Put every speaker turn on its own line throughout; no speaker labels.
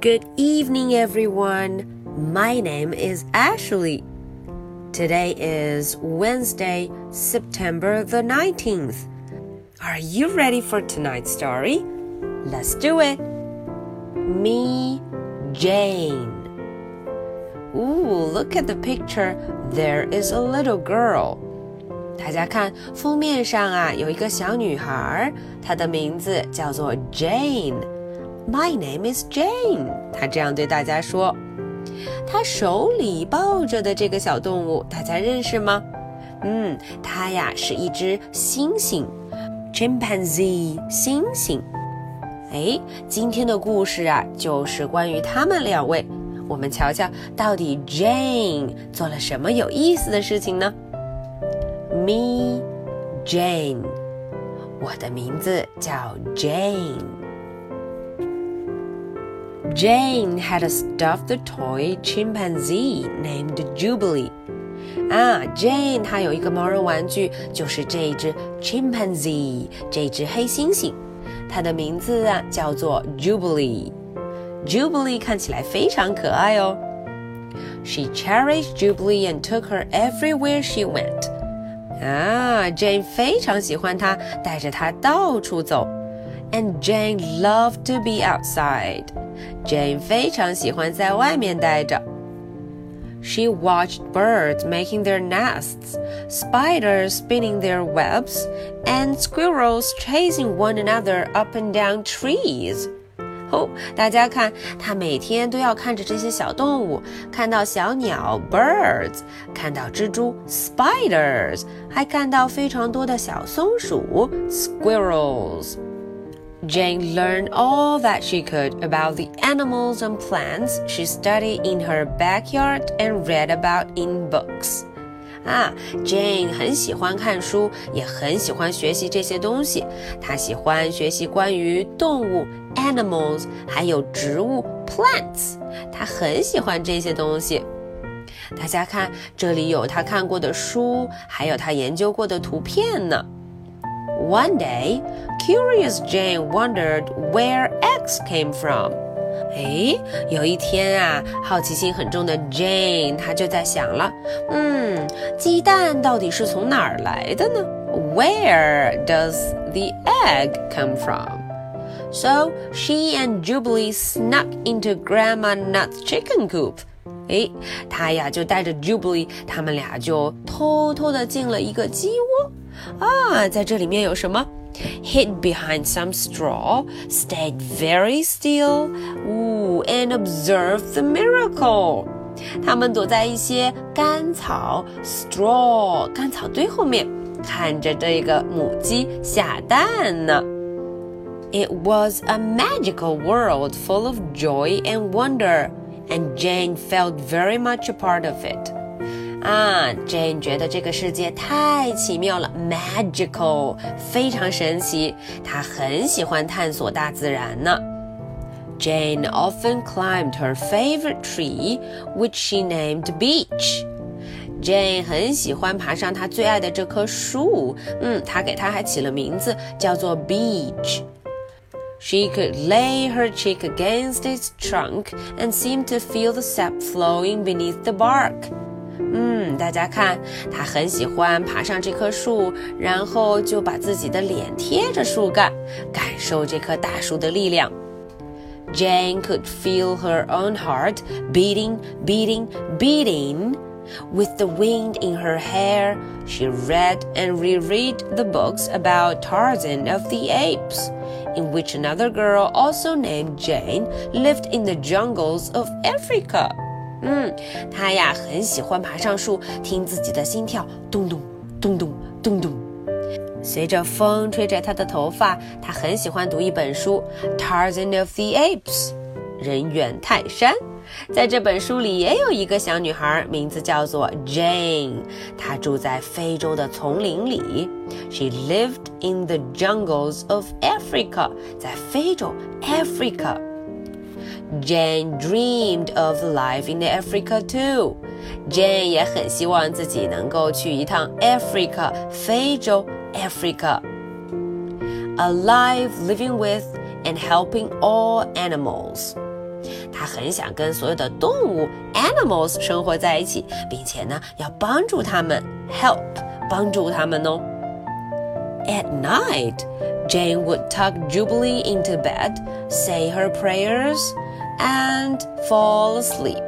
Good evening, everyone. My name is Ashley. Today is Wednesday, September the 19th. Are you ready for tonight's story? Let's do it. Me, Jane. Ooh, look at the picture. There is a little girl. 大家看封面上啊，有一个小女孩，她的名字叫做 Jane。 My name is Jane。他这样对大家说。他手里抱着的这个小动物，大家认识吗？嗯，它呀是一只猩猩，chimpanzee，猩猩。哎，今天的故事啊，就是关于他们两位。我们瞧瞧，到底 Jane 做了什么有意思的事情呢？Me, Jane，我的名字叫 Jane。Jane had a stuffed toy chimpanzee named Jubilee. 啊，Jane 她有一个毛绒玩具，就是这一只 chimpanzee，这只黑猩猩，它的名字啊叫做 Jubilee。Jubilee 看起来非常可爱哦。She cherished Jubilee and took her everywhere she went. 啊，Jane 非常喜欢它，带着它到处走。 And Jane loved to be outside. Jane 非常喜欢在外面待着。She watched birds making their nests, spiders spinning their webs, and squirrels chasing one another up and down trees. 哦，大家看，他每天都要看着这些小动物，看到小鸟 birds，看到蜘蛛 spiders，还看到非常多的小松鼠 squirrels。 Jane learned all that she could about the animals and plants she studied in her backyard and read about in books. 啊，Jane 很喜欢看书，也很喜欢学习这些东西。她喜欢学习关于动物 animals，还有植物 plants。她很喜欢这些东西。大家看，这里有她看过的书，还有她研究过的图片呢。 one day, Curious Jane wondered where X came from. 哎，有一天啊，好奇心很重的 Jane does the egg come from? So she and Jubilee snuck into Grandma Nutt's chicken coop. 哎，她呀就带着 Jubilee，他们俩就偷偷的进了一个鸡窝。啊，在这里面有什么？hid behind some straw, stayed very still, ooh, and observed the miracle. 他们躲在一些干草 straw 干草堆后面，看着这个母鸡下蛋呢。It was a magical world full of joy and wonder, and Jane felt very much a part of it. 啊，Jane 觉得这个世界太奇妙了，magical，非常神奇。她很喜欢探索大自然呢。Jane often climbed her favorite tree, which she named Beech. Jane 很喜欢爬上她最爱的这棵树，嗯，她给它还起了名字，叫做 Beech。She could lay her cheek against its trunk and seemed to feel the sap flowing beneath the bark. 嗯，大家看，他很喜欢爬上这棵树，然后就把自己的脸贴着树干，感受这棵大树的力量。Jane could feel her own heart beating, beating, beating. With the wind in her hair, she read and reread the books about Tarzan of the Apes, in which another girl also named Jane lived in the jungles of Africa. 嗯，他呀很喜欢爬上树，听自己的心跳咚咚咚咚咚咚。随着风吹着他的头发，他很喜欢读一本书《Tarzan of the Apes》，人猿泰山。在这本书里也有一个小女孩，名字叫做 Jane，她住在非洲的丛林里。She lived in the jungles of Africa，在非洲 Africa。Jane dreamed of life in Africa too. Jane 也很希望自己能够去一趟 Africa 非洲 Africa. Alive, living with and helping all animals. 他很想跟所有的动物 animals 生活在一起，并且呢，要帮助他们 help 帮助他们哦。At night, Jane would tuck Jubilee into bed, say her prayers, and fall asleep.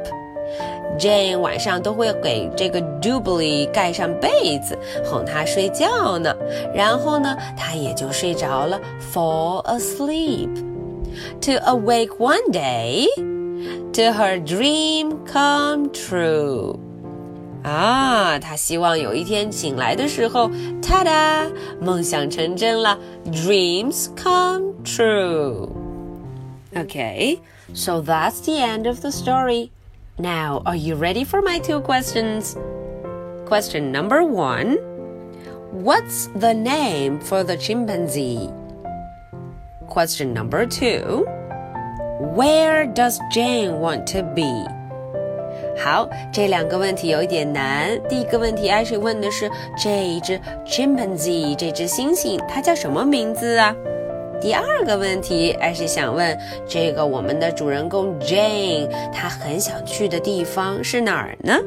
Jane 晚上都会给这个 Jubilee 盖上被子，哄她睡觉呢。然后呢，她也就睡着了，fall asleep. To awake one day, to her dream come true. 啊，她希望有一天醒来的时候，ta da，梦想成真了，dreams come true. Okay, so that's the end of the story. Now, are you ready for my two questions? Question number one What's the name for the chimpanzee? Question number two Where does Jane want to be? 好，这两个问题有一点难。第一个问题，艾希问的是这一只 chimpanzee 这只猩猩，它叫什么名字啊？第二个问题，艾是想问这个我们的主人公 Jane，她很想去的地方是哪儿呢？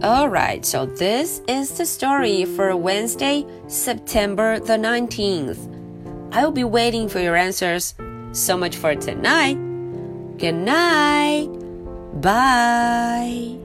Alright, so this is the story for Wednesday, September the 19th. I'll be waiting for your answers. So much for tonight. Good night. Bye.